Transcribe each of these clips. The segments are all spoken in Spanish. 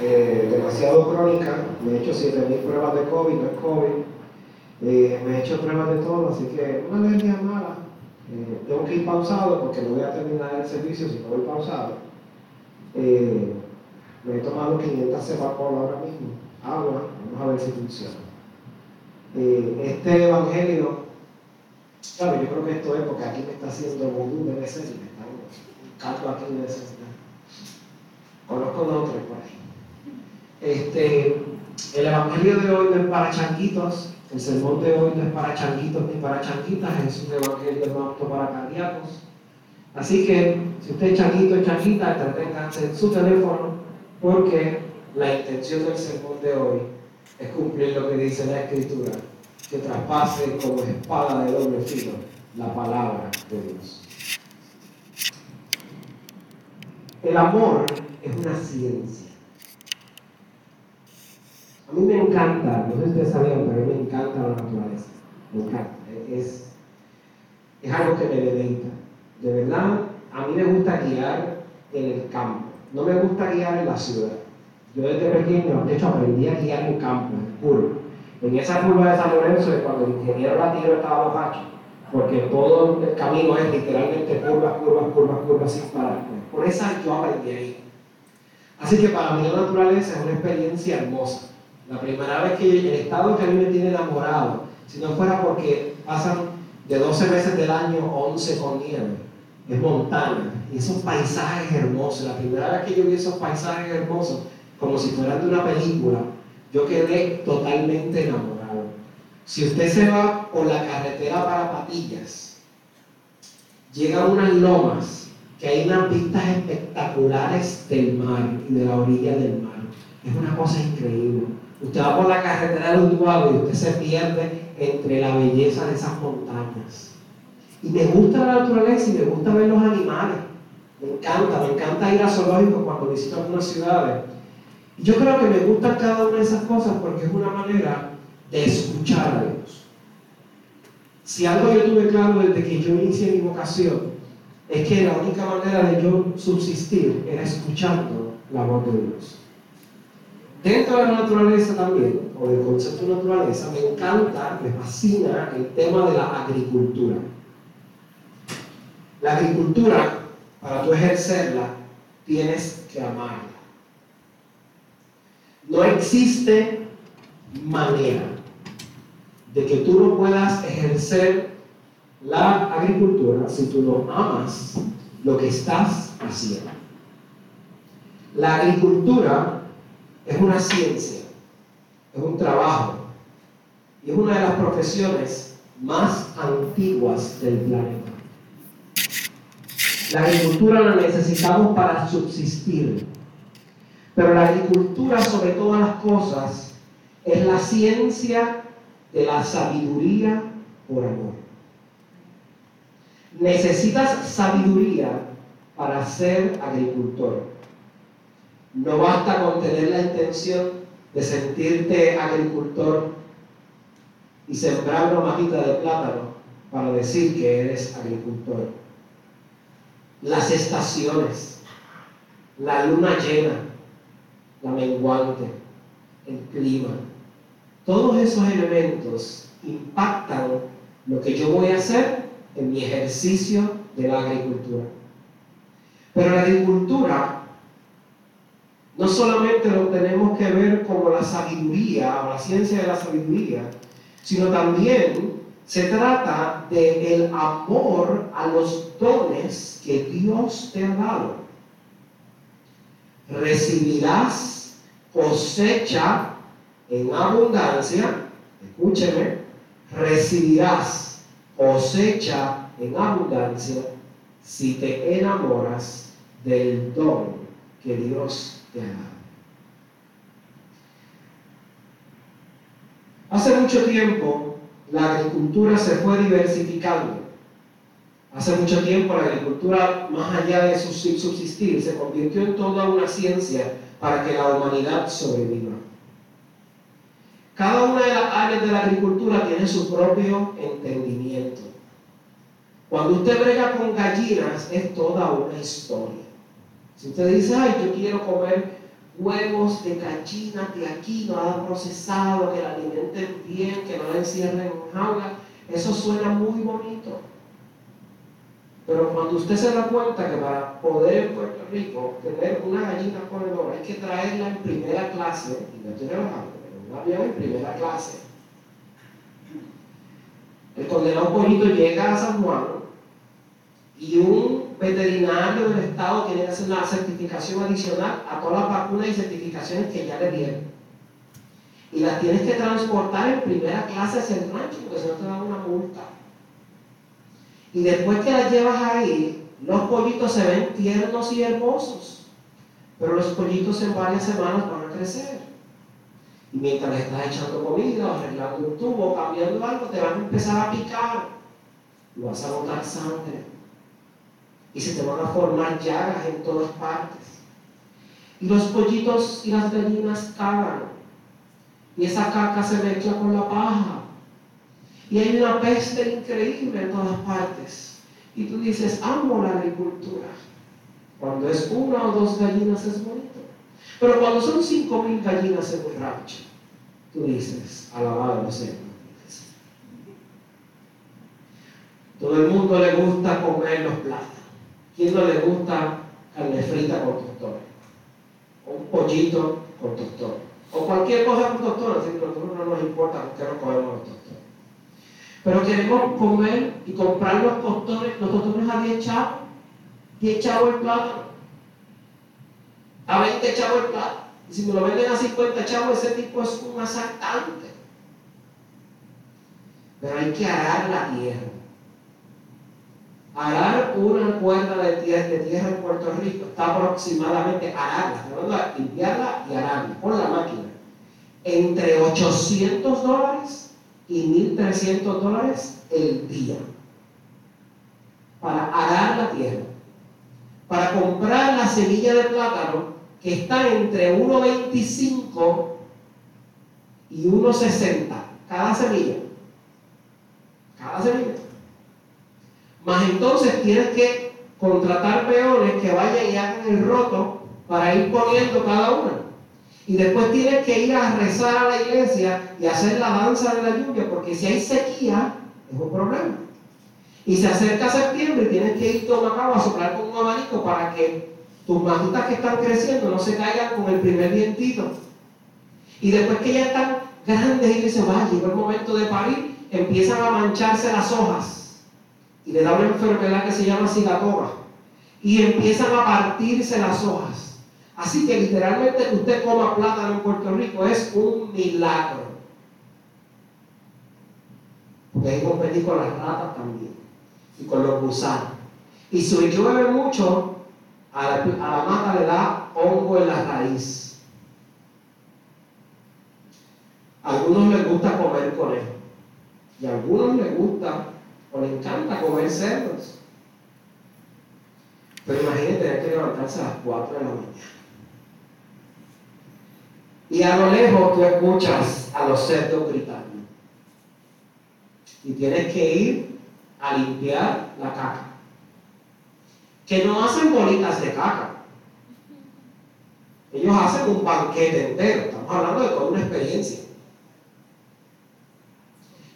eh, demasiado crónica, me he hecho 7.000 pruebas de COVID, no es COVID, eh, me he hecho pruebas de todo, así que una alergia mala. Eh, tengo que ir pausado porque no voy a terminar el servicio si no voy pausado. me he tomado 500 Cepacol ahora mismo, agua, vamos a ver si funciona. este evangelio, claro, yo creo que esto es porque aquí me está haciendo vudú, debe ser, me está un caldo aquí de ser. Conozco de otros por ahí. Este, el evangelio de hoy no es para changuitos, el sermón de hoy no es para changuitos ni para changuitas, es un evangelio no apto para cardíacos. Así que, si usted es changuito o changuita, entreténganse en su teléfono, porque la intención del sermón de hoy es cumplir lo que dice la Escritura, que traspase como espada de doble filo la palabra de Dios. El amor es una ciencia. A mí me encanta, no sé si ustedes sabían, pero a mí me encanta la naturaleza. Me encanta. Es, es algo que me deleita. De verdad, a mí me gusta guiar en el campo. No me gusta guiar en la ciudad. Yo desde pequeño, de hecho, aprendí a guiar en campo, en curva. En esa curva de San Lorenzo es cuando el ingeniero latino estaba borracho, porque todo el camino es literalmente curvas, curvas, curvas, curvas sin parar. Por esa yo aprendí ahí. Así que para mí la naturaleza es una experiencia hermosa. La primera vez que el estado que a mí me tiene enamorado, si no fuera porque pasan de 12 meses del año 11 con nieve, es montaña. Y esos paisajes hermosos, la primera vez que yo vi esos paisajes hermosos, como si fueran de una película, yo quedé totalmente enamorado. Si usted se va por la carretera para Patillas, llega a unas lomas que hay unas vistas espectaculares del mar y de la orilla del mar. Es una cosa increíble. Usted va por la carretera de Utuado y usted se pierde entre la belleza de esas montañas. Y me gusta la naturaleza y me gusta ver los animales. Me encanta, me encanta ir a zoológicos cuando visito algunas ciudades. Y yo creo que me gustan cada una de esas cosas porque es una manera de escuchar a Dios. Si algo yo tuve claro desde que yo inicié mi vocación, es que la única manera de yo subsistir era escuchando la voz de Dios. Dentro de la naturaleza también, o del concepto de naturaleza, me encanta, me fascina el tema de la agricultura. La agricultura, para tú ejercerla, tienes que amarla. No existe manera de que tú no puedas ejercer la agricultura si tú no amas lo que estás haciendo. La agricultura es una ciencia, es un trabajo y es una de las profesiones más antiguas del planeta. La agricultura la necesitamos para subsistir, pero la agricultura sobre todas las cosas es la ciencia de la sabiduría por amor. Necesitas sabiduría para ser agricultor. No basta con tener la intención de sentirte agricultor y sembrar una majita de plátano para decir que eres agricultor. Las estaciones, la luna llena, la menguante, el clima, todos esos elementos impactan lo que yo voy a hacer en mi ejercicio de la agricultura. Pero la agricultura no solamente lo tenemos que ver como la sabiduría o la ciencia de la sabiduría, sino también se trata del el amor a los dones que Dios te ha dado. Recibirás cosecha en abundancia, escúcheme, recibirás cosecha en abundancia si te enamoras del don que Dios Hace mucho tiempo la agricultura se fue diversificando. Hace mucho tiempo la agricultura, más allá de subsistir, se convirtió en toda una ciencia para que la humanidad sobreviva. Cada una de las áreas de la agricultura tiene su propio entendimiento. Cuando usted brega con gallinas es toda una historia. Si usted dice, ay, yo quiero comer huevos de gallina de aquí, nada procesado, que la alimenten bien, que no la encierren en jaula. Eso suena muy bonito. Pero cuando usted se da cuenta que para poder en Puerto Rico tener una gallina ponedora hay que traerla en primera clase, y no tiene los pero un avión en primera clase. El condenado pollito llega a San Juan y un veterinario del Estado tiene que hacer una certificación adicional a todas las vacunas y certificaciones que ya le dieron. Y las tienes que transportar en primera clase hacia el rancho, porque si no te dan una multa. Y después que las llevas ahí, los pollitos se ven tiernos y hermosos. Pero los pollitos en varias semanas van a crecer. Y mientras le estás echando comida, arreglando un tubo, cambiando algo, te van a empezar a picar. Y vas a botar sangre. Y se te van a formar llagas en todas partes. Y los pollitos y las gallinas cagan. Y esa caca se mezcla con la paja. Y hay una peste increíble en todas partes. Y tú dices, amo la agricultura. Cuando es una o dos gallinas es bonito. Pero cuando son cinco mil gallinas en un rancho, tú dices, alabado sea. Todo el mundo le gusta comer los plátanos. ¿Quién no le gusta carne frita con tostones? O un pollito con tostones. O cualquier cosa con tostones. A nosotros no nos importa porque no comemos los tostones. Pero queremos comer y comprar los tostones, los tostones a 10 chavos. 10 chavos el plátano. A 20 chavos el plátano. Y si me lo venden a 50 chavos, ese tipo es un asaltante. Pero hay que arar la tierra. Arar una cuerda de tierra, de tierra en Puerto Rico está aproximadamente, ararla, limpiarla y ararla por la máquina, entre 800 dólares y 1.300 dólares el día para arar la tierra, para comprar la semilla de plátano que está entre 1.25 y 1.60 cada semilla. Cada semilla. Más entonces tienes que contratar peones que vayan y hagan el roto para ir poniendo cada una. Y después tienes que ir a rezar a la iglesia y hacer la danza de la lluvia, porque si hay sequía, es un problema. Y se acerca septiembre y tienes que ir a cabo a soplar con un abanico para que tus matitas que están creciendo no se caigan con el primer vientito. Y después que ya están grandes y dicen, va, llegó el momento de parir, empiezan a mancharse las hojas. Y le da una enfermedad que se llama cigatoga. Y empiezan a partirse las hojas. Así que literalmente que usted coma plátano en Puerto Rico es un milagro. Porque hay que competir con las ratas también y con los gusanos. Y si llueve mucho, a la, a la mata le da hongo en la raíz. A algunos les gusta comer conejo y a algunos les gusta o les encanta comer cerdos. Pero imagínate tener que levantarse a las 4 de la mañana y a lo lejos tú escuchas a los cerdos gritando. Y tienes que ir a limpiar la caca. Que no hacen bolitas de caca. Ellos hacen un banquete entero. Estamos hablando de toda una experiencia.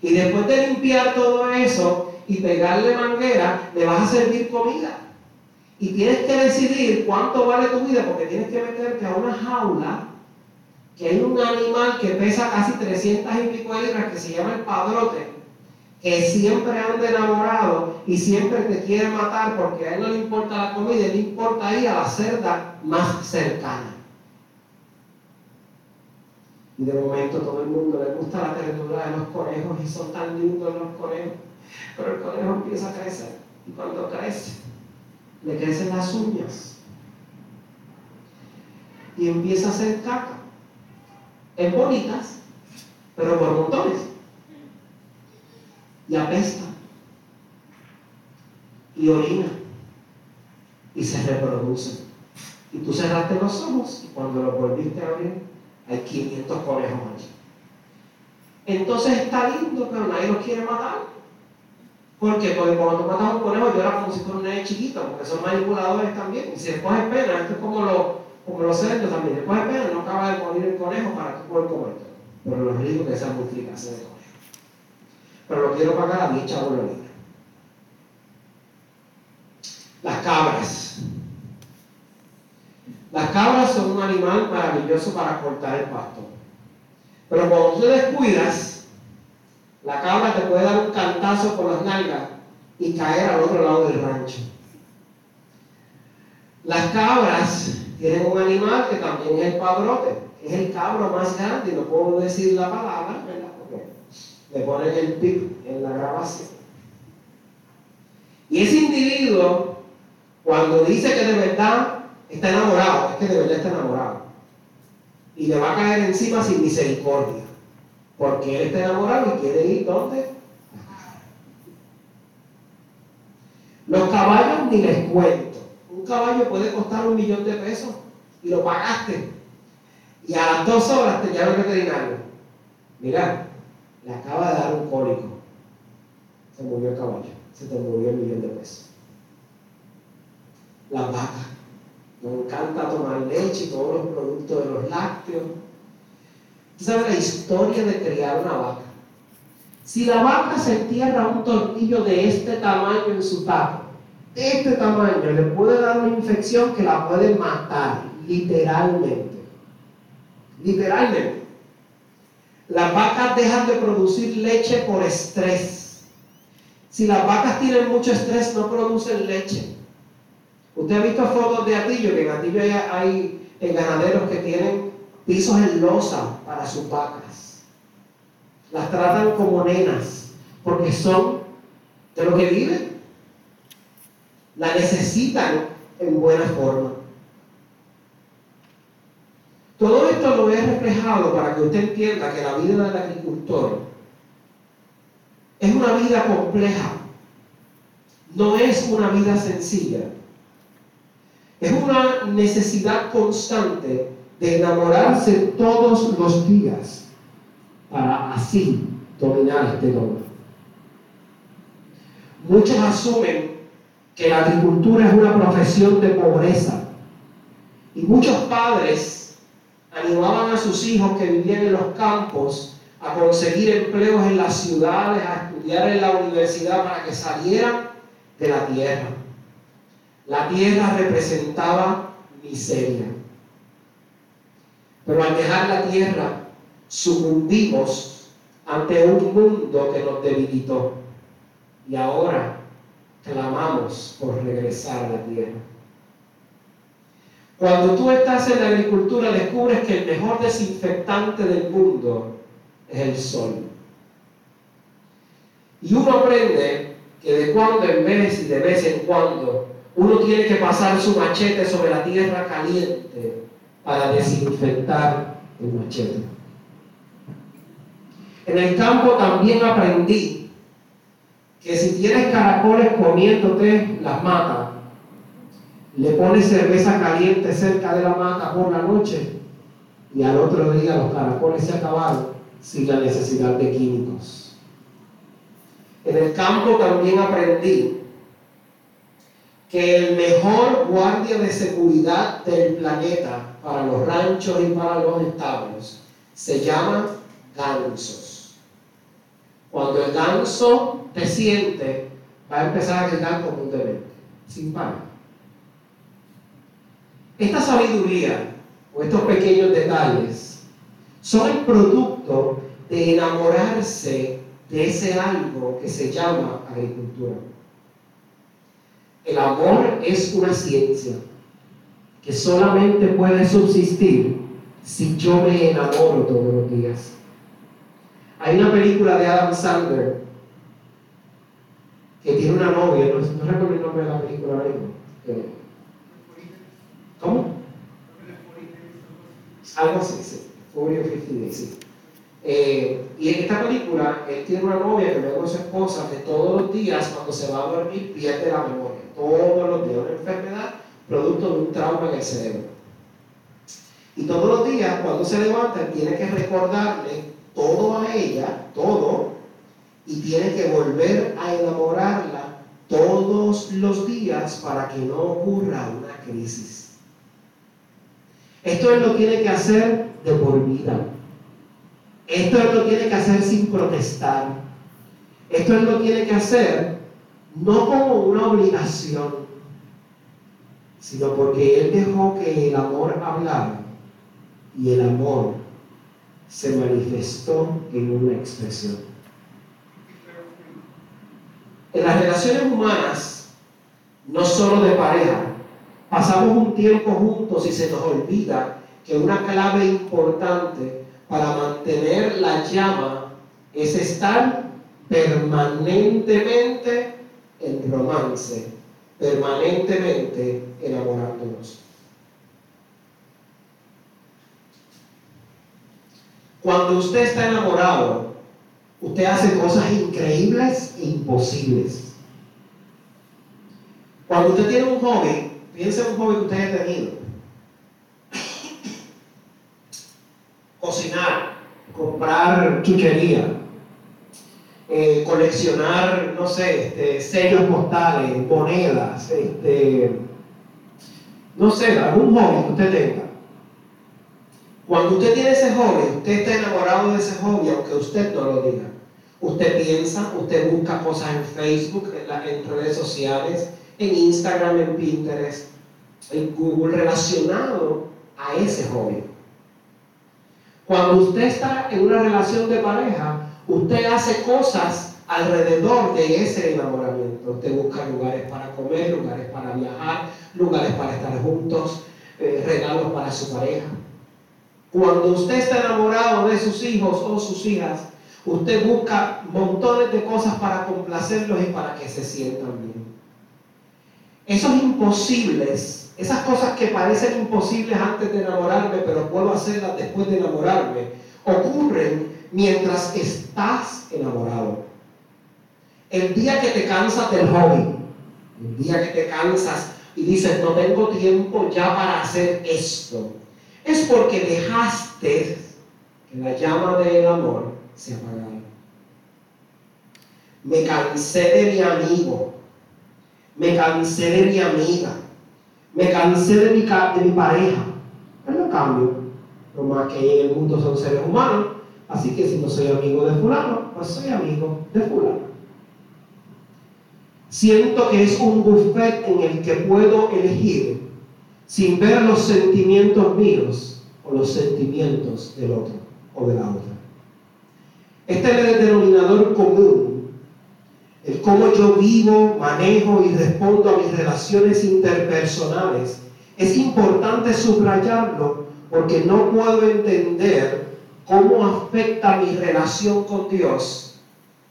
Y después de limpiar todo eso y pegarle manguera, le vas a servir comida. Y tienes que decidir cuánto vale tu vida porque tienes que meterte a una jaula que hay un animal que pesa casi 300 y pico libras que se llama el padrote, que siempre anda enamorado y siempre te quiere matar porque a él no le importa la comida, le importa ir a la cerda más cercana. Y de momento todo el mundo le gusta la ternura de los conejos y son tan lindos los conejos, pero el conejo empieza a crecer y cuando crece, le crecen las uñas y empieza a hacer caca es bonitas, pero por montones. Y apesta. Y orina. Y se reproduce. Y tú cerraste los ojos y cuando los volviste a abrir, hay 500 conejos allí. Entonces está lindo, pero nadie los quiere matar. ¿Por? Porque cuando tú matas un conejo llora como si fuera un nene chiquito, porque son manipuladores también. Y si después es pena, esto es como los como los cerdos también. Después espera, no acaba de morir el conejo para que puedan comer todo. Pero los ricos que sean multiplicarse de conejo. Pero lo quiero pagar a 10 chavos la. Las cabras. Las cabras son un animal maravilloso para cortar el pasto. Pero cuando tú descuidas, la cabra te puede dar un cantazo por las nalgas y caer al otro lado del rancho. Las cabras tienen un animal que también es el padrote, es el cabro más grande, y no puedo decir la palabra, ¿verdad? Porque le ponen el pip en la grabación. Y ese individuo, cuando dice que de verdad está enamorado, es que de verdad está enamorado. Y le va a caer encima sin misericordia. Porque él está enamorado y quiere ir donde? Los caballos ni les cuento. Un caballo puede costar un millón de pesos y lo pagaste. Y a las dos horas te llama el veterinario. Mira, le acaba de dar un cólico. Se murió el caballo. Se te murió el millón de pesos. Las vacas. Nos encanta tomar leche y todos los productos de los lácteos. ¿Tú sabes la historia de criar una vaca? Si la vaca se entierra un tornillo de este tamaño en su taco, de este tamaño, le puede dar una infección que la puede matar, literalmente. Literalmente. Las vacas dejan de producir leche por estrés. Si las vacas tienen mucho estrés, no producen leche. Usted ha visto fotos de Atillo, que en Atillo hay, hay ganaderos que tienen pisos en losa para sus vacas. Las tratan como nenas, porque son de lo que viven. La necesitan en buena forma. Todo esto lo he reflejado para que usted entienda que la vida del agricultor es una vida compleja, no es una vida sencilla. Es una necesidad constante de enamorarse todos los días para así dominar este don. Muchos asumen que la agricultura es una profesión de pobreza y muchos padres animaban a sus hijos que vivían en los campos a conseguir empleos en las ciudades, a estudiar en la universidad para que salieran de la tierra. La tierra representaba miseria. Pero al dejar la tierra, sucumbimos ante un mundo que nos debilitó. Y ahora clamamos por regresar a la tierra. Cuando tú estás en la agricultura, descubres que el mejor desinfectante del mundo es el sol. Y uno aprende que de cuando en vez y de vez en cuando uno tiene que pasar su machete sobre la tierra caliente para desinfectar el machete. En el campo también aprendí que si tienes caracoles comiéndote las matas, le pones cerveza caliente cerca de la mata por la noche y al otro día los caracoles se acabaron sin la necesidad de químicos. En el campo también aprendí que el mejor guardia de seguridad del planeta para los ranchos y para los establos se llama gansos. Cuando el ganso te siente, va a empezar a gritar comúnmente, sin parar. Esta sabiduría o estos pequeños detalles son el producto de enamorarse de ese algo que se llama agricultura. El amor es una ciencia que solamente puede subsistir si yo me enamoro todos los días. Hay una película de Adam Sandler que tiene una novia, no, recuerdo el nombre de la película ahora ¿Cómo? Algo así, sí. 50 sí. Eh, y en esta película, él tiene una novia que luego es su esposa, que todos los días, cuando se va a dormir, pierde la memoria todos los días, una enfermedad producto de un trauma en el cerebro. Y todos los días, cuando se levanta, tiene que recordarle todo a ella, todo, y tiene que volver a enamorarla todos los días para que no ocurra una crisis. Esto él lo tiene que hacer de por vida. Esto él lo tiene que hacer sin protestar. Esto él lo tiene que hacer no como una obligación, sino porque él dejó que el amor hablara y el amor se manifestó en una expresión. En las relaciones humanas, no solo de pareja, pasamos un tiempo juntos y se nos olvida que una clave importante para mantener la llama es estar permanentemente en romance, permanentemente enamorándonos. Cuando usted está enamorado, usted hace cosas increíbles e imposibles. Cuando usted tiene un joven, piensa en un joven que usted haya tenido. Cocinar, comprar chuchería, eh, coleccionar, no sé, este, sellos postales, monedas, este, no sé, algún hobby que usted tenga. Cuando usted tiene ese hobby, usted está enamorado de ese hobby, aunque usted no lo diga. Usted piensa, usted busca cosas en Facebook, en, en redes sociales, en Instagram, en Pinterest, en Google, relacionado a ese hobby. Cuando usted está en una relación de pareja, usted hace cosas alrededor de ese enamoramiento. Usted busca lugares para comer, lugares para viajar, lugares para estar juntos, eh, regalos para su pareja. Cuando usted está enamorado de sus hijos o sus hijas, usted busca montones de cosas para complacerlos y para que se sientan bien. Esos imposibles, esas cosas que parecen imposibles antes de enamorarme, pero puedo hacerlas después de enamorarme, ocurren mientras estás enamorado. El día que te cansas del hobby, el día que te cansas y dices, no tengo tiempo ya para hacer esto, es porque dejaste que la llama del amor se apagara. Me cansé de mi amigo, me cansé de mi amiga, me cansé de mi, de mi pareja. Pero no cambio, lo más que en el mundo son seres humanos, así que si no soy amigo de fulano, pues soy amigo de fulano. Siento que es un buffet en el que puedo elegir sin ver los sentimientos míos o los sentimientos del otro o de la otra. Este es el denominador común, el cómo yo vivo, manejo y respondo a mis relaciones interpersonales. Es importante subrayarlo porque no puedo entender cómo afecta mi relación con Dios,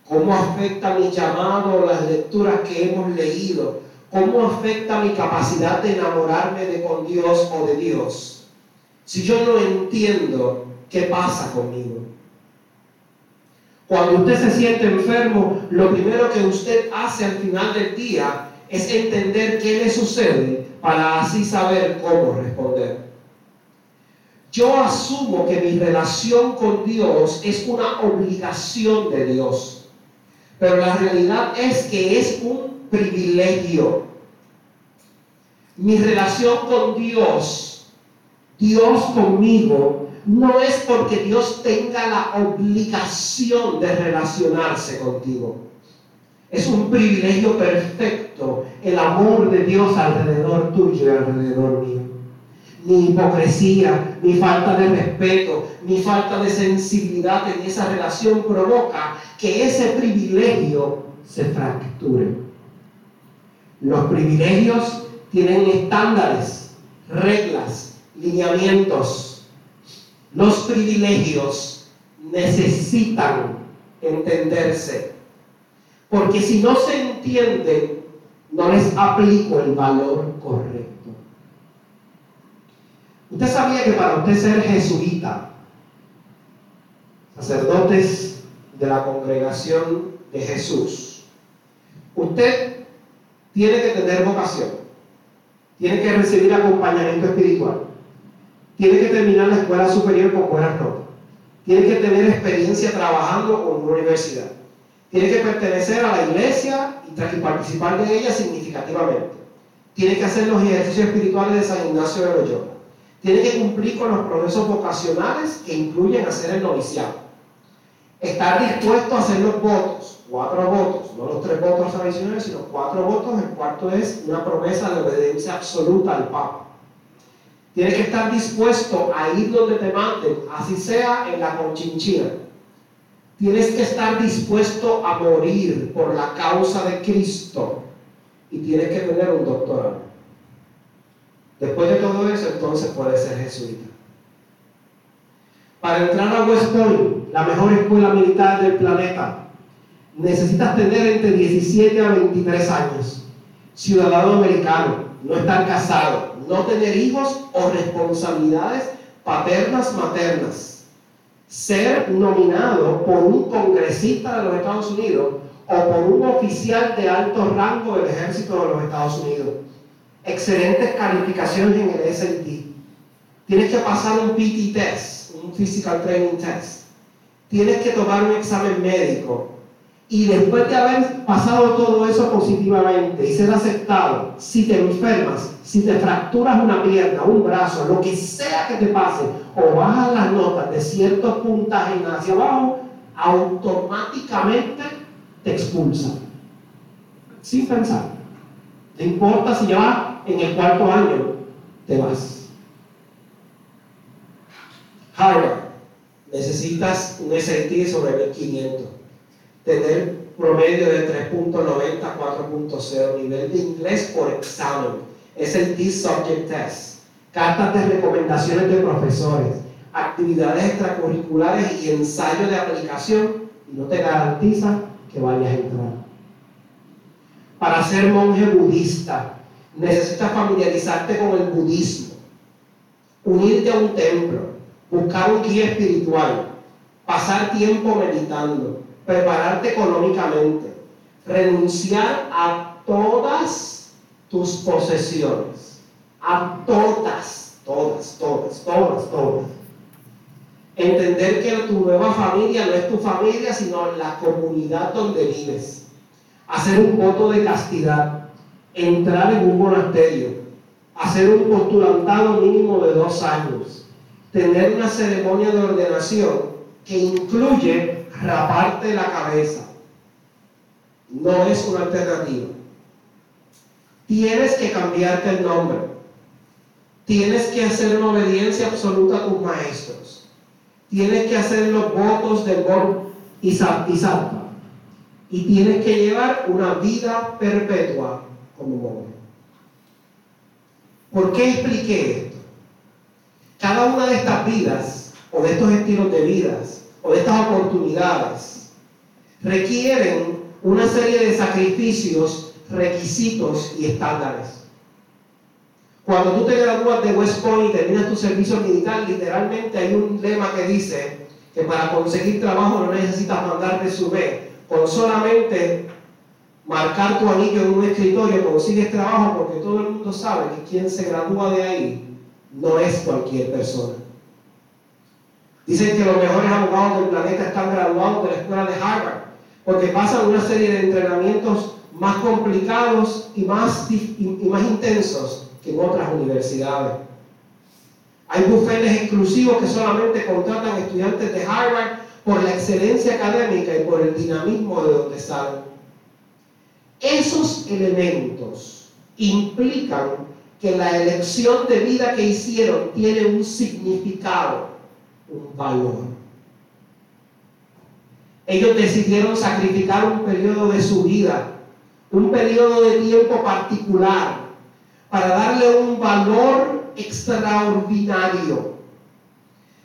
cómo afecta mi llamado, las lecturas que hemos leído, ¿Cómo afecta mi capacidad de enamorarme de con Dios o de Dios? Si yo no entiendo qué pasa conmigo. Cuando usted se siente enfermo, lo primero que usted hace al final del día es entender qué le sucede para así saber cómo responder. Yo asumo que mi relación con Dios es una obligación de Dios, pero la realidad es que es un privilegio. Mi relación con Dios, Dios conmigo, no es porque Dios tenga la obligación de relacionarse contigo. Es un privilegio perfecto el amor de Dios alrededor tuyo y alrededor mío. Ni hipocresía, ni falta de respeto, ni falta de sensibilidad en esa relación provoca que ese privilegio se fracture. Los privilegios tienen estándares, reglas, lineamientos. Los privilegios necesitan entenderse. Porque si no se entienden, no les aplico el valor correcto. Usted sabía que para usted ser jesuita, sacerdotes de la congregación de Jesús, usted tiene que tener vocación, tiene que recibir acompañamiento espiritual, tiene que terminar la escuela superior con buenas notas, tiene que tener experiencia trabajando con una universidad, tiene que pertenecer a la iglesia y participar de ella significativamente, tiene que hacer los ejercicios espirituales de San Ignacio de Loyola, Tiene que cumplir con los procesos vocacionales que incluyen hacer el noviciado. Estar dispuesto a hacer los votos, cuatro votos, no los tres votos tradicionales, sino cuatro votos. El cuarto es una promesa de obediencia absoluta al Papa. Tienes que estar dispuesto a ir donde te manden, así sea en la conchinchina. Tienes que estar dispuesto a morir por la causa de Cristo y tienes que tener un doctorado. Después de todo eso, entonces puedes ser jesuita. Para entrar a West Point, la mejor escuela militar del planeta, necesitas tener entre 17 a 23 años, ciudadano americano, no estar casado, no tener hijos o responsabilidades paternas, maternas, ser nominado por un congresista de los Estados Unidos o por un oficial de alto rango del ejército de los Estados Unidos. Excelentes calificaciones en el SAT. Tienes que pasar un PT test, un Physical Training Test. Tienes que tomar un examen médico y después de haber pasado todo eso positivamente y ser aceptado, si te enfermas, si te fracturas una pierna, un brazo, lo que sea que te pase, o bajas las notas de ciertos puntajes hacia abajo, automáticamente te expulsan. Sin pensar. No importa si ya en el cuarto año, te vas. Harvard, necesitas un SAT sobre 1500 tener promedio de 3.90 4.0, nivel de inglés por examen. Es el T-Subject Test. Cartas de recomendaciones de profesores, actividades extracurriculares y ensayos de aplicación y no te garantiza que vayas a entrar. Para ser monje budista, necesitas familiarizarte con el budismo, unirte a un templo, buscar un guía espiritual, pasar tiempo meditando, prepararte económicamente, renunciar a todas tus posesiones, a todas, todas, todas, todas, todas. Entender que tu nueva familia no es tu familia, sino la comunidad donde vives. Hacer un voto de castidad, entrar en un monasterio, hacer un postulantado mínimo de dos años, tener una ceremonia de ordenación que incluye raparte la cabeza. No es una alternativa. Tienes que cambiarte el nombre. Tienes que hacer una obediencia absoluta a tus maestros. Tienes que hacer los votos del Bor y Salva. Y tienes que llevar una vida perpetua como monje. ¿Por qué expliqué esto? Cada una de estas vidas o de estos estilos de vidas o estas oportunidades requieren una serie de sacrificios, requisitos y estándares. Cuando tú te gradúas de West Point y terminas tu servicio militar, literalmente hay un lema que dice que para conseguir trabajo no necesitas mandar resumen, con solamente marcar tu anillo en un escritorio consigues trabajo porque todo el mundo sabe que quien se gradúa de ahí no es cualquier persona. Dicen que los mejores abogados del planeta están graduados de la escuela de Harvard, porque pasan una serie de entrenamientos más complicados y más, y más intensos que en otras universidades. Hay bufetes exclusivos que solamente contratan estudiantes de Harvard por la excelencia académica y por el dinamismo de donde salen. Esos elementos implican que la elección de vida que hicieron tiene un significado un valor. Ellos decidieron sacrificar un periodo de su vida, un periodo de tiempo particular, para darle un valor extraordinario.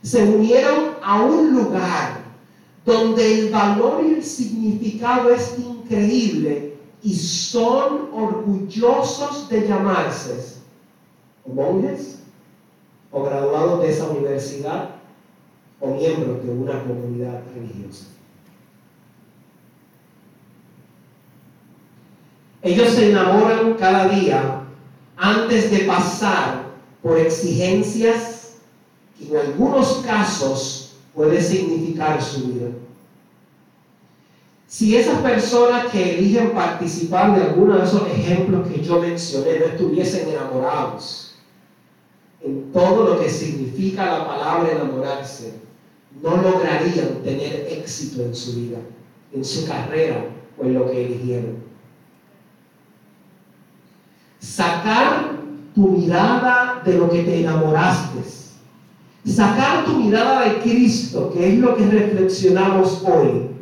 Se unieron a un lugar donde el valor y el significado es increíble y son orgullosos de llamarse monjes o graduados de esa universidad o miembros de una comunidad religiosa. Ellos se enamoran cada día antes de pasar por exigencias que en algunos casos puede significar su vida. Si esas personas que eligen participar de alguno de esos ejemplos que yo mencioné no estuviesen enamorados, en todo lo que significa la palabra enamorarse, no lograrían tener éxito en su vida, en su carrera o en lo que eligieron. Sacar tu mirada de lo que te enamoraste, sacar tu mirada de Cristo, que es lo que reflexionamos hoy,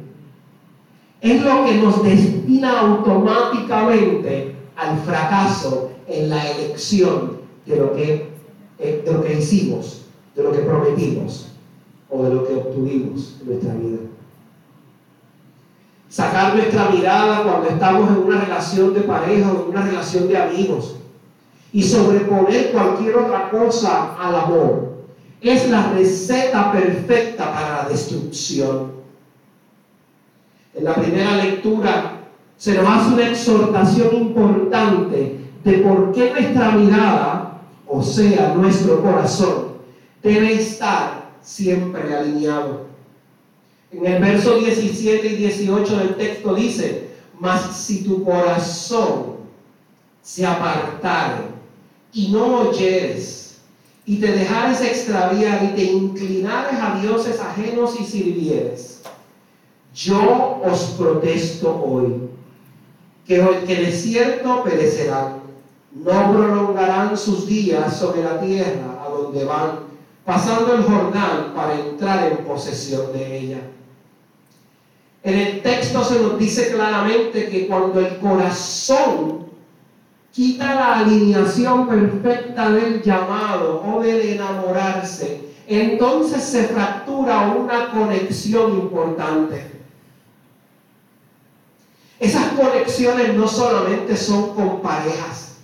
es lo que nos destina automáticamente al fracaso en la elección de lo que, eh, de lo que hicimos, de lo que prometimos o de lo que obtuvimos en nuestra vida. Sacar nuestra mirada cuando estamos en una relación de pareja o en una relación de amigos y sobreponer cualquier otra cosa al amor es la receta perfecta para la destrucción. En la primera lectura se nos hace una exhortación importante de por qué nuestra mirada, o sea, nuestro corazón, debe estar siempre alineado. En el verso 17 y 18 del texto dice, mas si tu corazón se apartare y no oyeres, y te dejares extraviar y te inclinares a dioses ajenos y sirvieres, yo os protesto hoy, que, que de cierto perecerán, no prolongarán sus días sobre la tierra a donde van, pasando el Jordán para entrar en posesión de ella. En el texto se nos dice claramente que cuando el corazón quita la alineación perfecta del llamado o del enamorarse, entonces se fractura una conexión importante. Esas conexiones no solamente son con parejas.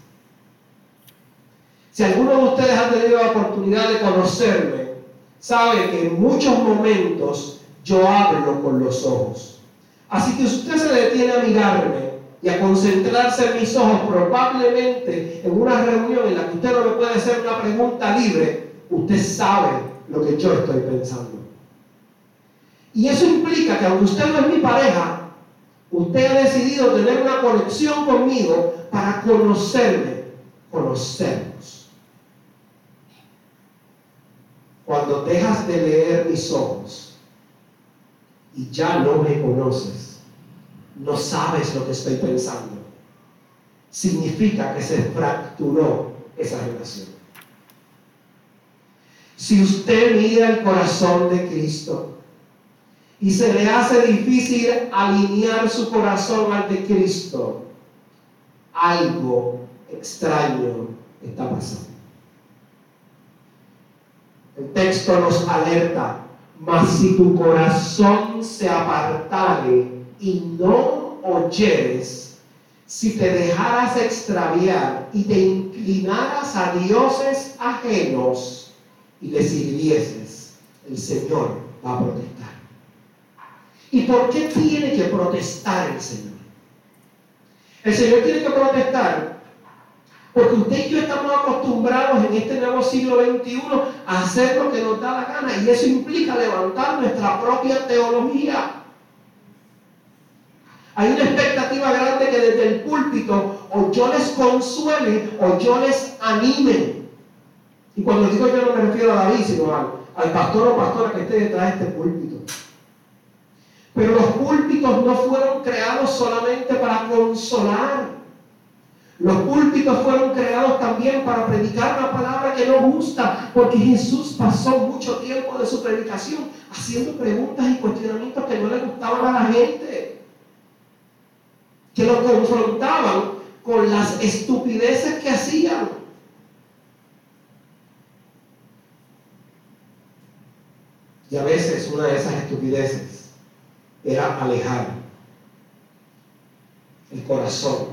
Si alguno de ustedes ha tenido la oportunidad de conocerme, sabe que en muchos momentos yo hablo con los ojos. Así que usted se detiene a mirarme y a concentrarse en mis ojos, probablemente en una reunión en la que usted no me puede hacer una pregunta libre, usted sabe lo que yo estoy pensando. Y eso implica que aunque usted no es mi pareja, usted ha decidido tener una conexión conmigo para conocerme, conocernos. Cuando dejas de leer mis ojos y ya no me conoces, no sabes lo que estoy pensando, significa que se fracturó esa relación. Si usted mira el corazón de Cristo y se le hace difícil alinear su corazón al de Cristo, algo extraño está pasando. El texto nos alerta, mas si tu corazón se apartare y no oyeres, si te dejaras extraviar y te inclinaras a dioses ajenos y le sirvieses, el Señor va a protestar. ¿Y por qué tiene que protestar el Señor? El Señor tiene que protestar porque usted y yo estamos acostumbrados en este nuevo siglo XXI a hacer lo que nos da la gana y eso implica levantar nuestra propia teología. Hay una expectativa grande que desde el púlpito o yo les consuele o yo les anime. Y cuando digo yo no me refiero a David, sino al, pastor o pastora que esté detrás de este púlpito. Pero los púlpitos no fueron creados solamente para consolar. Los púlpitos fueron creados también para predicar una palabra que no gusta, porque Jesús pasó mucho tiempo de su predicación haciendo preguntas y cuestionamientos que no le gustaban a la gente que lo confrontaban con las estupideces que hacían. Y a veces una de esas estupideces era alejar el corazón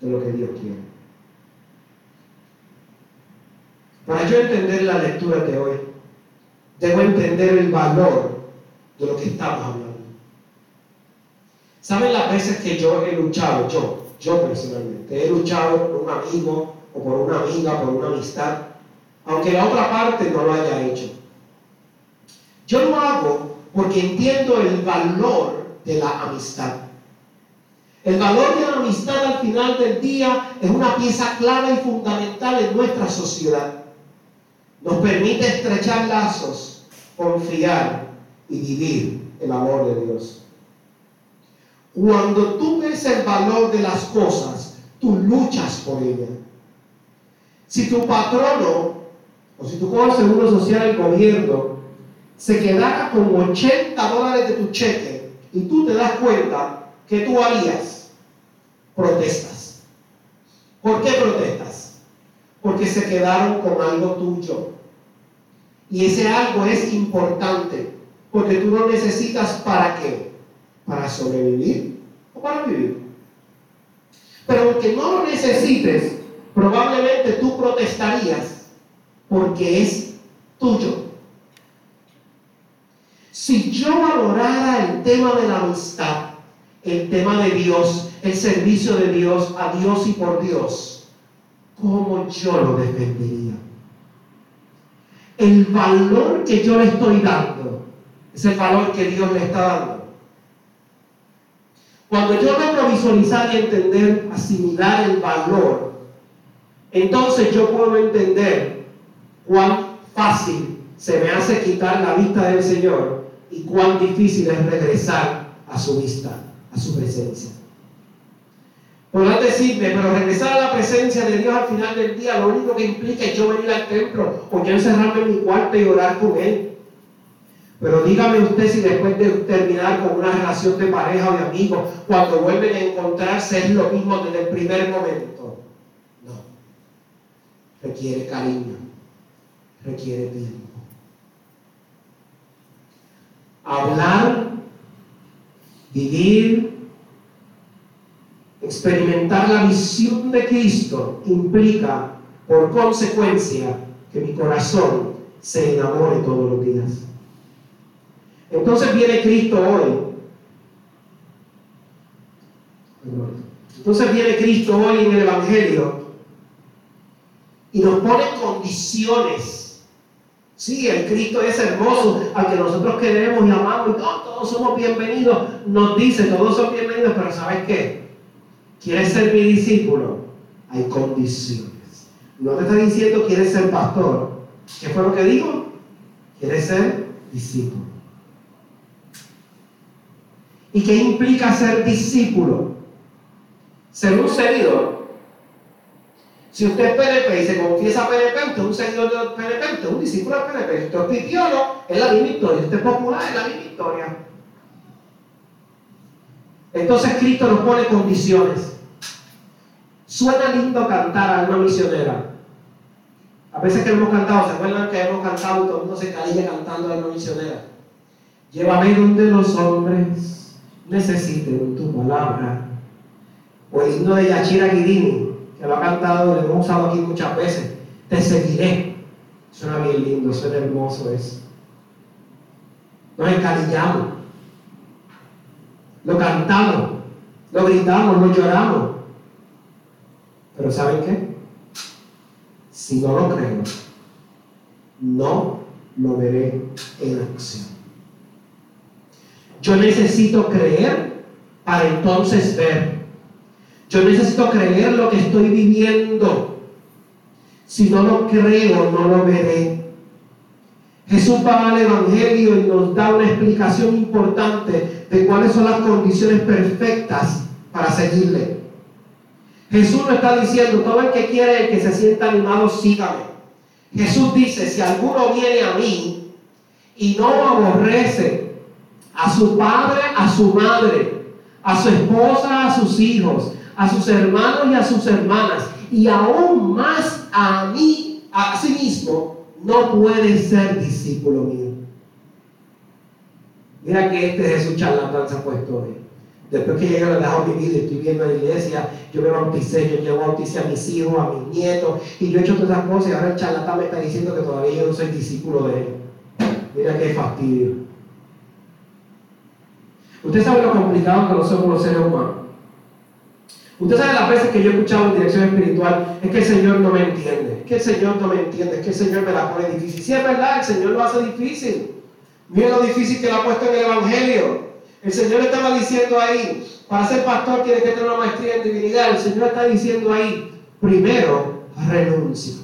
de lo que Dios quiere. Para yo entender la lectura de hoy, debo entender el valor de lo que estamos hablando. ¿Saben las veces que yo he luchado, yo, yo personalmente, he luchado por un amigo o por una amiga, por una amistad, aunque la otra parte no lo haya hecho? Yo lo hago porque entiendo el valor de la amistad. El valor de la amistad al final del día es una pieza clara y fundamental en nuestra sociedad. nos permite estrechar lazos, confiar y vivir el amor de Dios. Cuando tú ves el valor de las cosas, tú luchas por ellas. Si tu patrono, o si tu seguro social, el gobierno, se quedara con 80 dólares de tu cheque y tú te das cuenta que tú harías, protestas. ¿Por qué protestas? Porque se quedaron con algo tuyo. Y ese algo es importante, porque tú lo necesitas para qué? Para sobrevivir o para vivir. Pero aunque no lo necesites, probablemente tú protestarías porque es tuyo. Si yo valorara el tema de la amistad, el tema de Dios, el servicio de Dios, a Dios y por Dios, ¿cómo yo lo defendería? El valor que yo le estoy dando es el valor que Dios le está dando. Cuando yo logro visualizar y entender, asimilar el valor, entonces yo puedo entender cuán fácil se me hace quitar la vista del Señor y cuán difícil es regresar a su vista a su presencia. Podrás decirme, pero regresar a la presencia de Dios al final del día, lo único que implica es yo venir al templo o yo encerrarme en mi cuarto y orar con Él. Pero dígame usted si después de terminar con una relación de pareja o de amigos, cuando vuelven a encontrarse es lo mismo desde el primer momento. No. Requiere cariño. Requiere tiempo. Hablar Vivir, experimentar la visión de Cristo implica, por consecuencia, que mi corazón se enamore todos los días. Entonces viene Cristo hoy. Entonces viene Cristo hoy en el Evangelio y nos pone condiciones Sí, el Cristo es hermoso, al que nosotros queremos y amamos y todos, somos bienvenidos. Nos dice, todos son bienvenidos, pero ¿sabes qué? ¿Quieres ser mi discípulo? Hay condiciones. No te está diciendo quieres ser pastor. ¿Qué fue lo que dijo? Quieres ser discípulo. ¿Y qué implica ser discípulo? Ser un seguidor si usted es PNP y se confiesa PNP, un seguidor de PNP, un discípulo de PNP. Usted es pipiolo, es la misma historia. Usted es popular, es la misma historia. Entonces Cristo nos pone condiciones. Suena lindo cantar a una misionera. A veces que hemos cantado, ¿se acuerdan que hemos cantado y todo el mundo se caía cantando a una misionera? Llévame donde los hombres necesiten tu palabra. O el himno de Yachira Guidini que lo ha cantado, lo hemos usado aquí muchas veces. Te seguiré. Suena bien lindo, suena hermoso eso. Nos encadillamos. Lo cantamos, lo gritamos, lo lloramos. Pero ¿saben qué? Si no lo creo, no lo veré en acción. Yo necesito creer para entonces ver. Yo necesito creer lo que estoy viviendo. Si no lo creo, no lo veré. Jesús va al Evangelio y nos da una explicación importante de cuáles son las condiciones perfectas para seguirle. Jesús no está diciendo, todo el que quiere, el que se sienta animado, sígame. Jesús dice, si alguno viene a mí y no aborrece a su padre, a su madre, a su esposa, a sus hijos, a sus hermanos y a sus hermanas, y aún más a mí, a sí mismo, no puede ser discípulo mío. Mira que este Jesús charlatán se ha puesto hoy. Después que yo le dejado mi vida, estoy viendo la iglesia, yo me bauticé, yo, bauticé a mis hijos, a mis nietos, y yo he hecho todas esas cosas, y ahora el charlatán me está diciendo que todavía yo no soy discípulo de él. Mira qué fastidio. Usted sabe lo complicado que no somos los seres humanos. Usted sabe las veces que yo he escuchado en dirección espiritual, es que el Señor no me entiende, es que el Señor no me entiende, es que el Señor me la pone difícil. Si es verdad, el Señor lo hace difícil. Mira lo difícil que lo ha puesto en el Evangelio. El Señor estaba diciendo ahí, para ser pastor tiene que tener una maestría en divinidad. El Señor está diciendo ahí, primero, renuncia.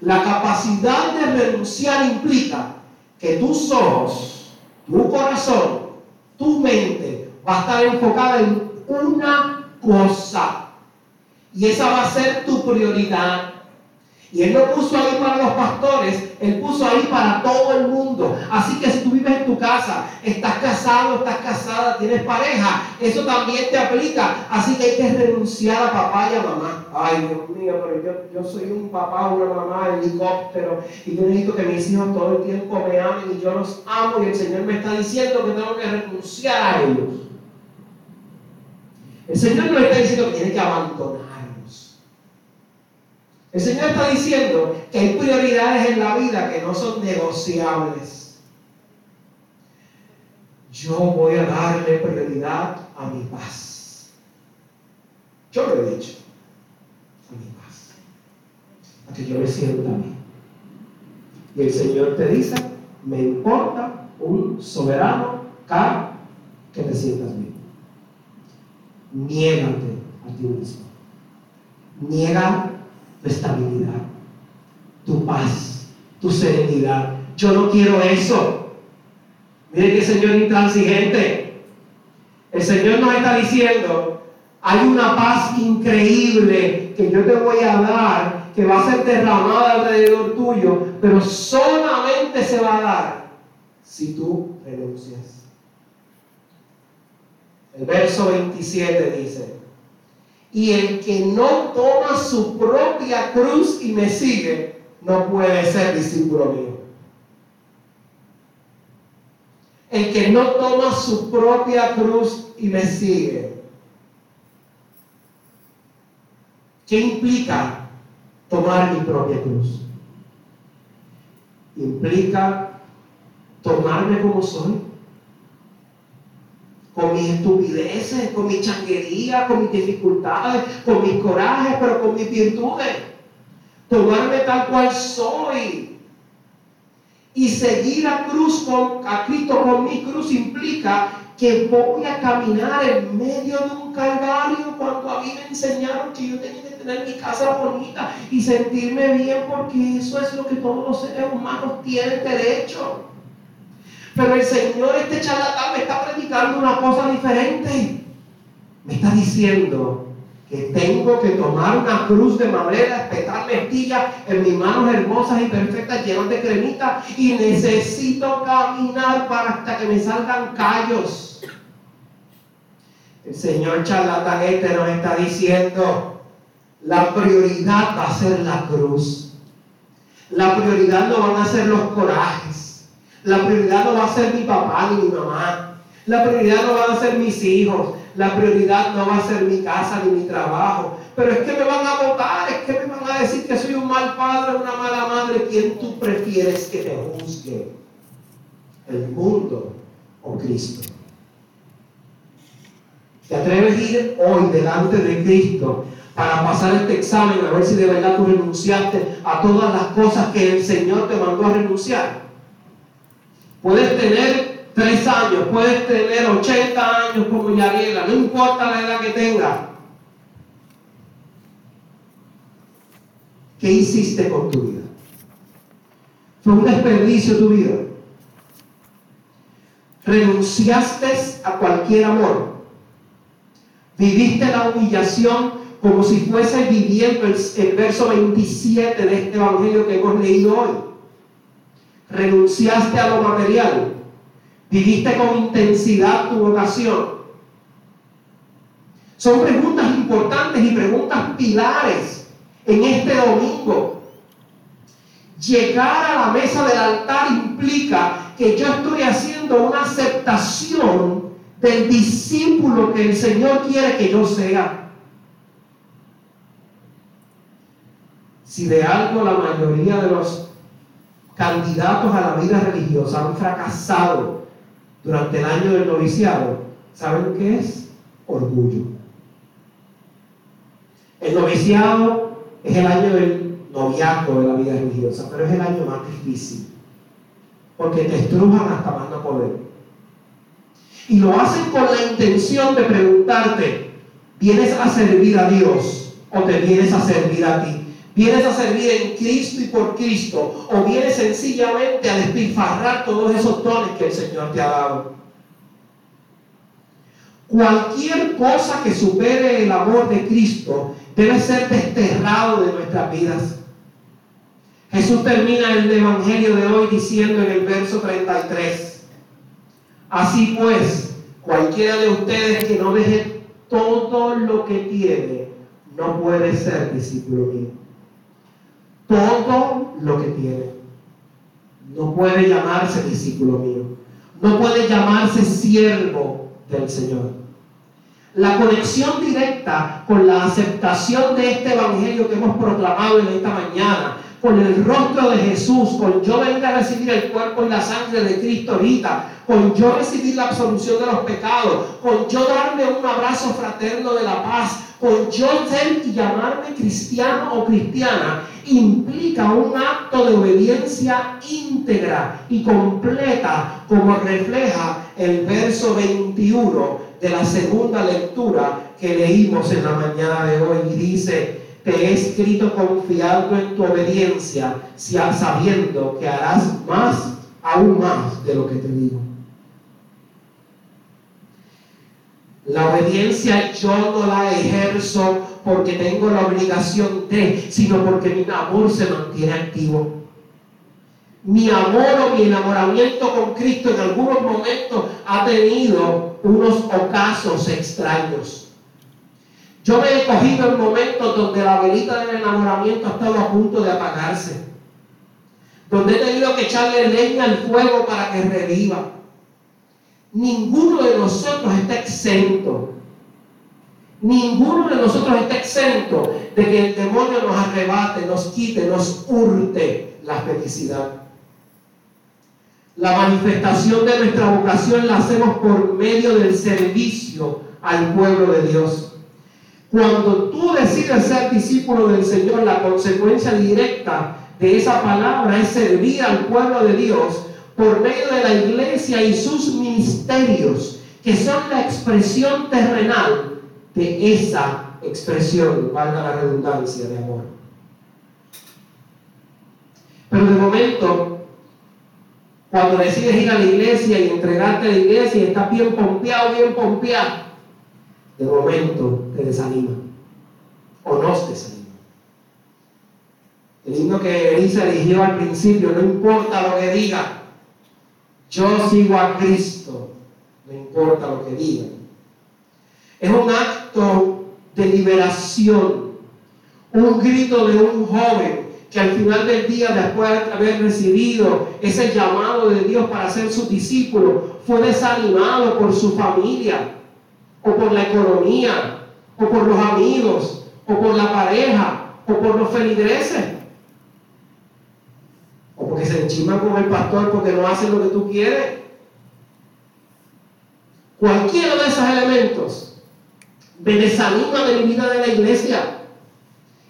La capacidad de renunciar implica que tus ojos, tu corazón, tu mente va a estar enfocada en una cosa. Y esa va a ser tu prioridad. Y Él no puso ahí para los pastores, Él puso ahí para todo el mundo. Así que si tú vives en tu casa, estás casado, estás casada, tienes pareja, eso también te aplica. Así que hay que renunciar a papá y a mamá. Ay, Dios mío, pero yo, yo soy un papá una mamá helicóptero y yo necesito que mis hijos todo el tiempo me amen y yo los amo y el Señor me está diciendo que tengo que renunciar a ellos. El Señor no está diciendo que tiene que abandonar. El Señor está diciendo que hay prioridades en la vida que no son negociables. Yo voy a darle prioridad a mi paz. Yo lo he dicho. A mi paz. A que yo me sienta bien. Y el Señor te dice, me importa un soberano acá que te sientas bien. Niégate a ti mismo. Niega tu estabilidad, tu paz, tu serenidad. Yo no quiero eso. Mire que Señor intransigente. El Señor nos está diciendo, hay una paz increíble que yo te voy a dar, que va a ser derramada alrededor tuyo, pero solamente se va a dar si tú renuncias. El verso 27 dice, y el que no toma su propia cruz y me sigue, no puede ser discípulo mío. El que no toma su propia cruz y me sigue. ¿Qué implica tomar mi propia cruz? Implica tomarme como soy con mis estupideces, con mi changuería, con mis dificultades, con mis corajes, pero con mis virtudes. Tomarme tal cual soy. Y seguir a, cruz con, a Cristo con mi cruz implica que voy a caminar en medio de un calvario cuando a mí me enseñaron que yo tenía que tener mi casa bonita y sentirme bien porque eso es lo que todos los seres humanos tienen derecho. Pero el Señor, este charlatán, me está predicando una cosa diferente. Me está diciendo que tengo que tomar una cruz de madera, espetar mestilla en mis manos hermosas y perfectas, llenas de cremita, y necesito caminar para hasta que me salgan callos. El Señor charlatán este nos está diciendo, la prioridad va a ser la cruz. La prioridad no van a ser los corajes. La prioridad no va a ser mi papá ni mi mamá. La prioridad no van a ser mis hijos. La prioridad no va a ser mi casa ni mi trabajo. Pero es que me van a votar, es que me van a decir que soy un mal padre, una mala madre. ¿Quién tú prefieres que te juzgue? ¿El mundo o Cristo? ¿Te atreves a ir hoy delante de Cristo para pasar este examen a ver si de verdad tú renunciaste a todas las cosas que el Señor te mandó a renunciar? Puedes tener tres años, puedes tener 80 años como Yariela, no importa la edad que tenga. ¿Qué hiciste con tu vida? ¿Fue un desperdicio tu vida? ¿Renunciaste a cualquier amor? ¿Viviste la humillación como si fuese viviendo el, el verso 27 de este evangelio que hemos leído hoy? Renunciaste a lo material, viviste con intensidad tu vocación. Son preguntas importantes y preguntas pilares en este domingo. Llegar a la mesa del altar implica que yo estoy haciendo una aceptación del discípulo que el Señor quiere que yo sea. Si de algo la mayoría de los candidatos a la vida religiosa han fracasado durante el año del noviciado, ¿saben qué es? Orgullo. El noviciado es el año del noviazgo de la vida religiosa, pero es el año más difícil, porque te estrujan hasta más no poder. Y lo hacen con la intención de preguntarte, ¿vienes a servir a Dios o te vienes a servir a ti? ¿Vienes a servir en Cristo y por Cristo? ¿O vienes sencillamente a despilfarrar todos esos dones que el Señor te ha dado? Cualquier cosa que supere el amor de Cristo debe ser desterrado de nuestras vidas. Jesús termina el Evangelio de hoy diciendo en el verso 33, así pues, cualquiera de ustedes que no deje todo lo que tiene, no puede ser discípulo mío. Todo lo que tiene. No puede llamarse discípulo mío. No puede llamarse siervo del Señor. La conexión directa con la aceptación de este evangelio que hemos proclamado en esta mañana, con el rostro de Jesús, con yo venir a recibir el cuerpo y la sangre de Cristo ahorita, con yo recibir la absolución de los pecados, con yo darme un abrazo fraterno de la paz, con yo ser y llamarme cristiano o cristiana, implica un acto de obediencia íntegra y completa, como refleja el verso 21 de la segunda lectura que leímos en la mañana de hoy. Y dice, te he escrito confiando en tu obediencia, sabiendo que harás más, aún más de lo que te digo. La obediencia yo no la ejerzo porque tengo la obligación de, sino porque mi amor se mantiene activo. Mi amor o mi enamoramiento con Cristo en algunos momentos ha tenido unos ocasos extraños. Yo me he cogido en momentos donde la velita del enamoramiento ha estado a punto de apagarse. Donde he tenido que echarle leña al fuego para que reviva Ninguno de nosotros está exento. Ninguno de nosotros está exento de que el demonio nos arrebate, nos quite, nos hurte la felicidad. La manifestación de nuestra vocación la hacemos por medio del servicio al pueblo de Dios. Cuando tú decides ser discípulo del Señor, la consecuencia directa de esa palabra es servir al pueblo de Dios por medio de la iglesia y sus ministerios, que son la expresión terrenal de esa expresión, valga la redundancia, de amor. Pero de momento, cuando decides ir a la iglesia y entregarte a la iglesia estás bien pompeado, bien pompeado, de momento te desanima o no te desanima. El himno que Elisa eligió al principio, no importa lo que diga, yo sigo a Cristo, no importa lo que digan. Es un acto de liberación, un grito de un joven que al final del día, después de haber recibido ese llamado de Dios para ser su discípulo, fue desanimado por su familia, o por la economía, o por los amigos, o por la pareja, o por los feligreses o porque se enchiman con el pastor porque no hacen lo que tú quieres. Cualquiera de esos elementos me desanima de mi vida de la iglesia.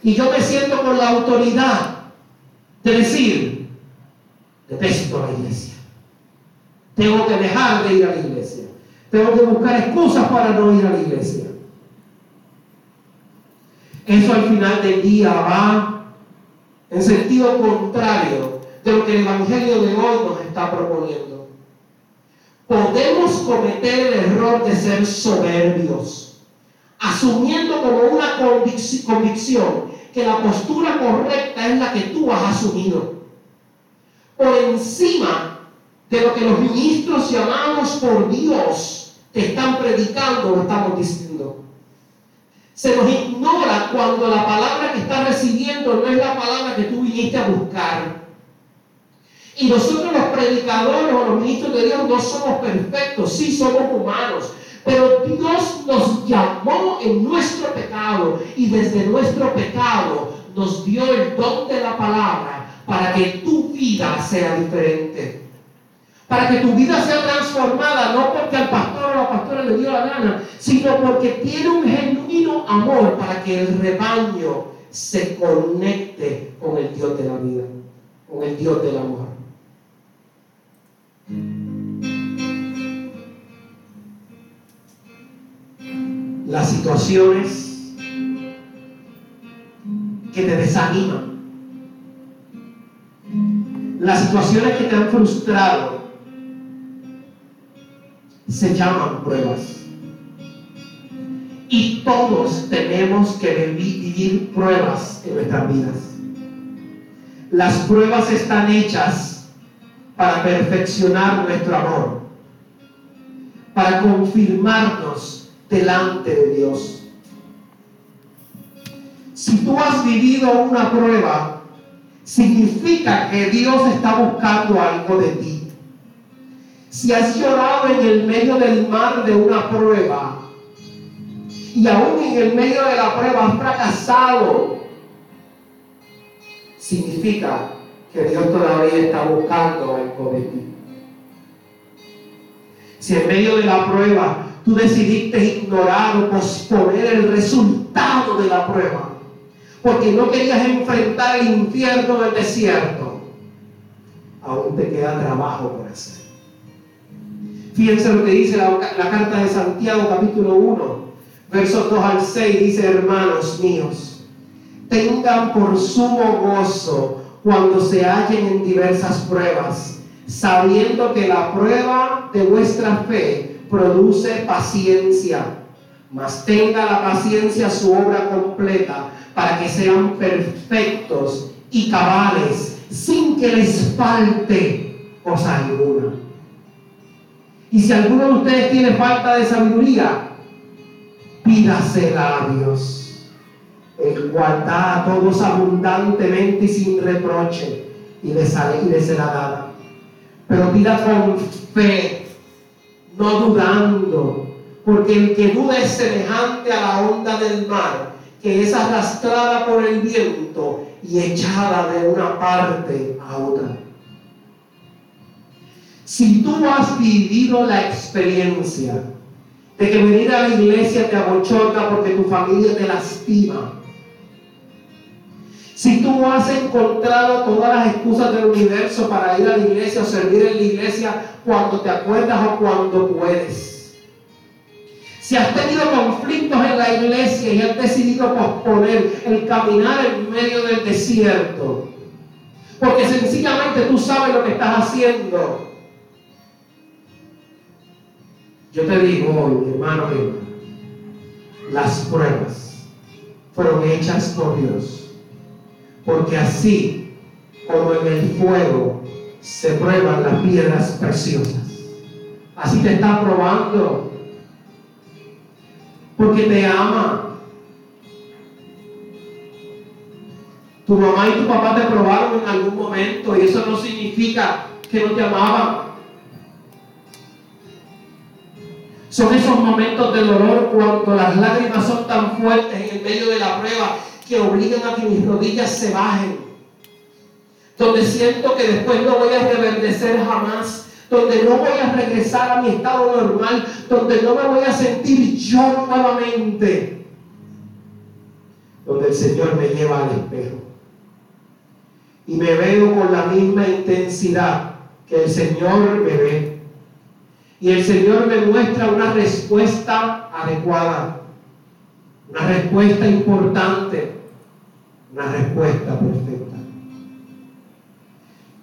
Y yo me siento con la autoridad de decir, detesto la iglesia. Tengo que dejar de ir a la iglesia. Tengo que buscar excusas para no ir a la iglesia. Eso al final del día va en sentido contrario de lo que el Evangelio de hoy nos está proponiendo. Podemos cometer el error de ser soberbios, asumiendo como una convicción que la postura correcta es la que tú has asumido, por encima de lo que los ministros llamados por Dios te están predicando o estamos diciendo. Se nos ignora cuando la palabra que estás recibiendo no es la palabra que tú viniste a buscar. Y nosotros los predicadores o los ministros de Dios no somos perfectos, sí somos humanos. Pero Dios nos llamó en nuestro pecado y desde nuestro pecado nos dio el don de la palabra para que tu vida sea diferente. Para que tu vida sea transformada, no porque al pastor pastora le dio la gana, sino porque tiene un genuino amor para que el rebaño se conecte con el Dios de la vida, con el Dios del amor. Las situaciones que te desaniman. Las situaciones que te han frustrado se llaman pruebas. Y todos tenemos que vivir pruebas en nuestras vidas. Las pruebas están hechas para perfeccionar nuestro amor, para confirmarnos delante de Dios. Si tú has vivido una prueba, significa que Dios está buscando algo de ti. Si has llorado en el medio del mar de una prueba, y aún en el medio de la prueba has fracasado, significa que Dios todavía está buscando algo de ti. Si en medio de la prueba tú decidiste ignorar o posponer el resultado de la prueba, porque no querías enfrentar el infierno del desierto, aún te queda trabajo por hacer. Fíjense lo que dice la, carta de Santiago capítulo 1, versos 2 al 6 dice, hermanos míos, tengan por sumo gozo cuando se hallen en diversas pruebas, sabiendo que la prueba de vuestra fe produce paciencia, mas tenga la paciencia su obra completa para que sean perfectos y cabales, sin que les falte cosa alguna. Y si alguno de ustedes tiene falta de sabiduría, pídasela a Dios, el cual a todos abundantemente y sin reproche, y le, sale, y le será dada. Pero pida con fe, no dudando, porque el que duda es semejante a la onda del mar, que es arrastrada por el viento y echada de una parte a otra. Si tú has vivido la experiencia de que venir a la iglesia te abochorna porque tu familia te lastima. Si tú has encontrado todas las excusas del universo para ir a la iglesia o servir en la iglesia cuando te acuerdas o cuando puedes. Si has tenido conflictos en la iglesia y has decidido posponer el caminar en medio del desierto, porque sencillamente tú sabes lo que estás haciendo, yo te digo hoy, mi hermano y las pruebas fueron hechas por Dios. Porque así como en el fuego se prueban las piedras preciosas. Así te está probando. Porque te ama. Tu mamá y tu papá te probaron en algún momento y eso no significa que no te amaban. Son esos momentos de dolor cuando las lágrimas son tan fuertes en el medio de la prueba que obligan a que mis rodillas se bajen. Donde siento que después no voy a reverdecer jamás. Donde no voy a regresar a mi estado normal. Donde no me voy a sentir yo nuevamente. Donde el Señor me lleva al espejo. Y me veo con la misma intensidad que el Señor me ve. Y el Señor me muestra una respuesta adecuada, una respuesta importante, una respuesta perfecta.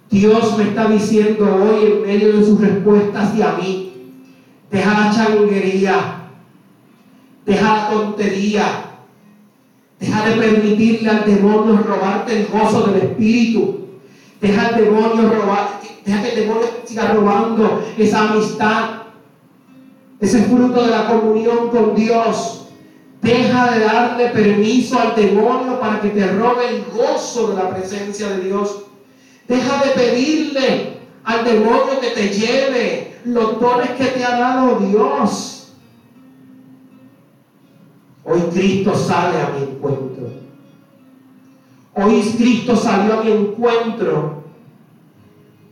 Dios me está diciendo hoy en medio de sus respuestas y a mí, deja la changuería, deja la tontería, deja de permitirle al demonio robarte el gozo del Espíritu, deja al demonio robar, Deja que el demonio siga robando esa amistad, ese fruto de la comunión con Dios. Deja de darle permiso al demonio para que te robe el gozo de la presencia de Dios. Deja de pedirle al demonio que te lleve los dones que te ha dado Dios. Hoy Cristo sale a mi encuentro. Hoy Cristo salió a mi encuentro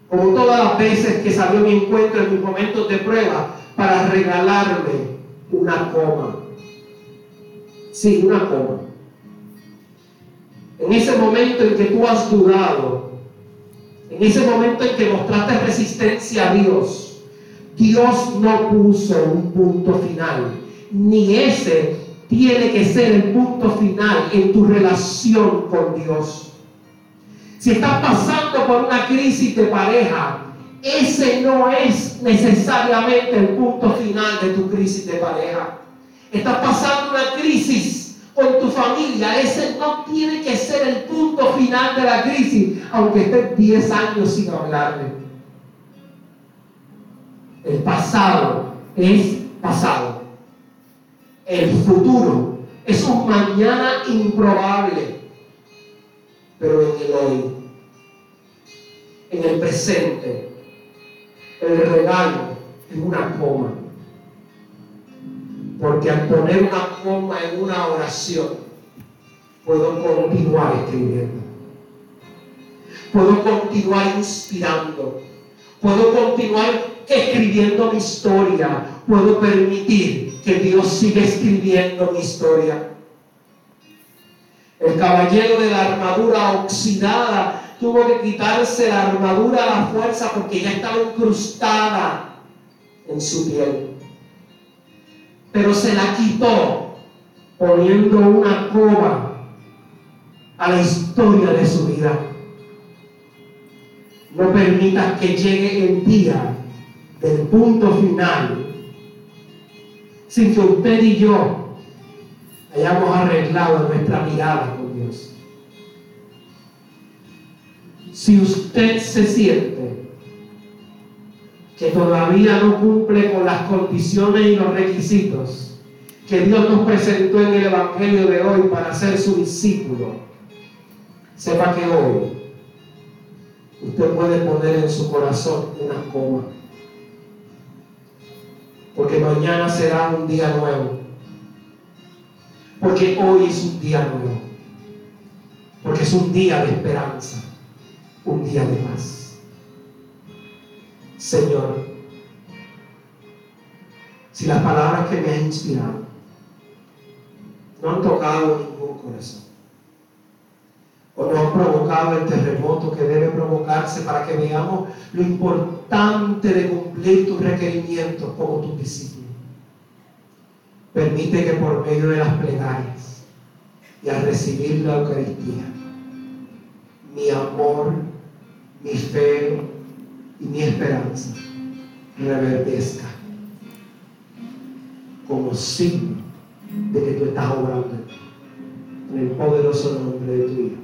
como todas las veces que salió mi encuentro en mis momentos de prueba, para regalarme una coma. Sí, una coma. En ese momento en que tú has dudado, en ese momento en que mostraste resistencia a Dios, Dios no puso un punto final, ni ese tiene que ser el punto final en tu relación con Dios. Si estás pasando por una crisis de pareja, ese no es necesariamente el punto final de tu crisis de pareja. Estás pasando una crisis con tu familia, ese no tiene que ser el punto final de la crisis, aunque estés 10 años sin hablarle. El pasado es pasado. El futuro es un mañana improbable, pero en el hoy, en el presente, el regalo es una coma. Porque al poner una coma en una oración, puedo continuar escribiendo. Puedo continuar inspirando. Puedo continuar escribiendo mi historia. Puedo permitir que Dios siga escribiendo mi historia. El caballero de la armadura oxidada tuvo que quitarse la armadura a la fuerza porque ya estaba incrustada en su piel. Pero se la quitó poniendo una coba a la historia de su vida. No permitas que llegue el día del punto final sin que usted y yo hayamos arreglado nuestra mirada Si usted se siente que todavía no cumple con las condiciones y los requisitos que Dios nos presentó en el Evangelio de hoy para ser su discípulo, sepa que hoy usted puede poner en su corazón una coma. Porque mañana será un día nuevo. Porque hoy es un día nuevo. Porque es un día de esperanza. Un día de paz. Señor, si las palabras que me han inspirado no han tocado ningún corazón, o no han provocado el terremoto que debe provocarse para que veamos lo importante de cumplir tus requerimientos como tus discípulos. Permite que por medio de las plegarias y al recibir la Eucaristía, mi amor, mi fe y mi esperanza reverdezca como signo de que tú estás obrando en el poderoso nombre de tu Hijo